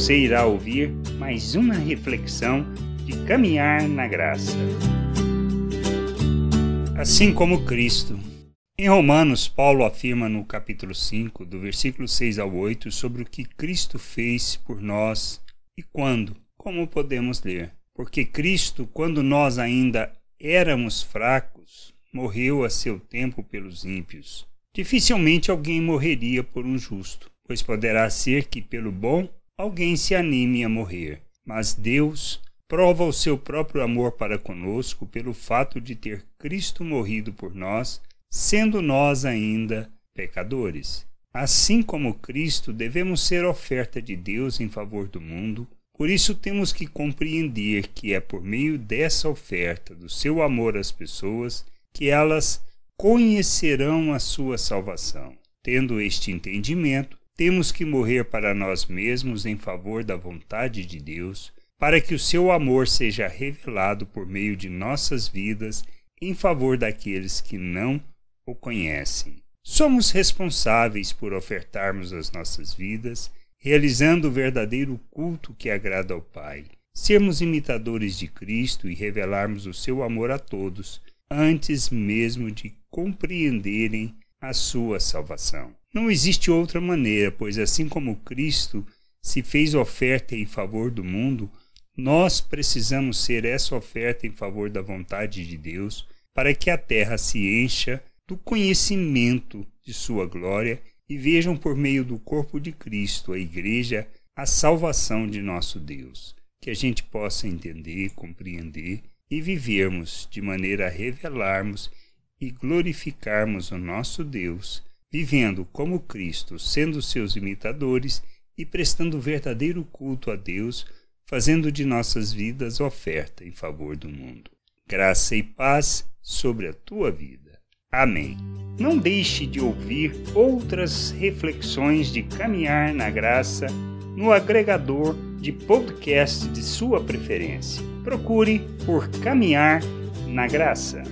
você irá ouvir mais uma reflexão de caminhar na graça. Assim como Cristo. Em Romanos, Paulo afirma no capítulo 5, do versículo 6 ao 8, sobre o que Cristo fez por nós e quando. Como podemos ler? Porque Cristo, quando nós ainda éramos fracos, morreu a seu tempo pelos ímpios. Dificilmente alguém morreria por um justo, pois poderá ser que pelo bom alguém se anime a morrer. Mas Deus prova o seu próprio amor para conosco pelo fato de ter Cristo morrido por nós, sendo nós ainda pecadores. Assim como Cristo, devemos ser oferta de Deus em favor do mundo. Por isso temos que compreender que é por meio dessa oferta, do seu amor às pessoas, que elas conhecerão a sua salvação. Tendo este entendimento, temos que morrer para nós mesmos em favor da vontade de Deus, para que o seu amor seja revelado por meio de nossas vidas em favor daqueles que não o conhecem. Somos responsáveis por ofertarmos as nossas vidas, realizando o verdadeiro culto que agrada ao Pai, sermos imitadores de Cristo e revelarmos o seu amor a todos, antes mesmo de compreenderem a sua salvação. Não existe outra maneira, pois assim como Cristo se fez oferta em favor do mundo, nós precisamos ser essa oferta em favor da vontade de Deus, para que a terra se encha do conhecimento de Sua glória e vejam por meio do corpo de Cristo, a Igreja, a salvação de nosso Deus. Que a gente possa entender, compreender e vivermos de maneira a revelarmos e glorificarmos o nosso Deus, vivendo como Cristo, sendo seus imitadores e prestando verdadeiro culto a Deus fazendo de nossas vidas oferta em favor do mundo. Graça e paz sobre a tua vida. Amém. Não deixe de ouvir outras reflexões de caminhar na graça no agregador de podcast de sua preferência. Procure por Caminhar na Graça.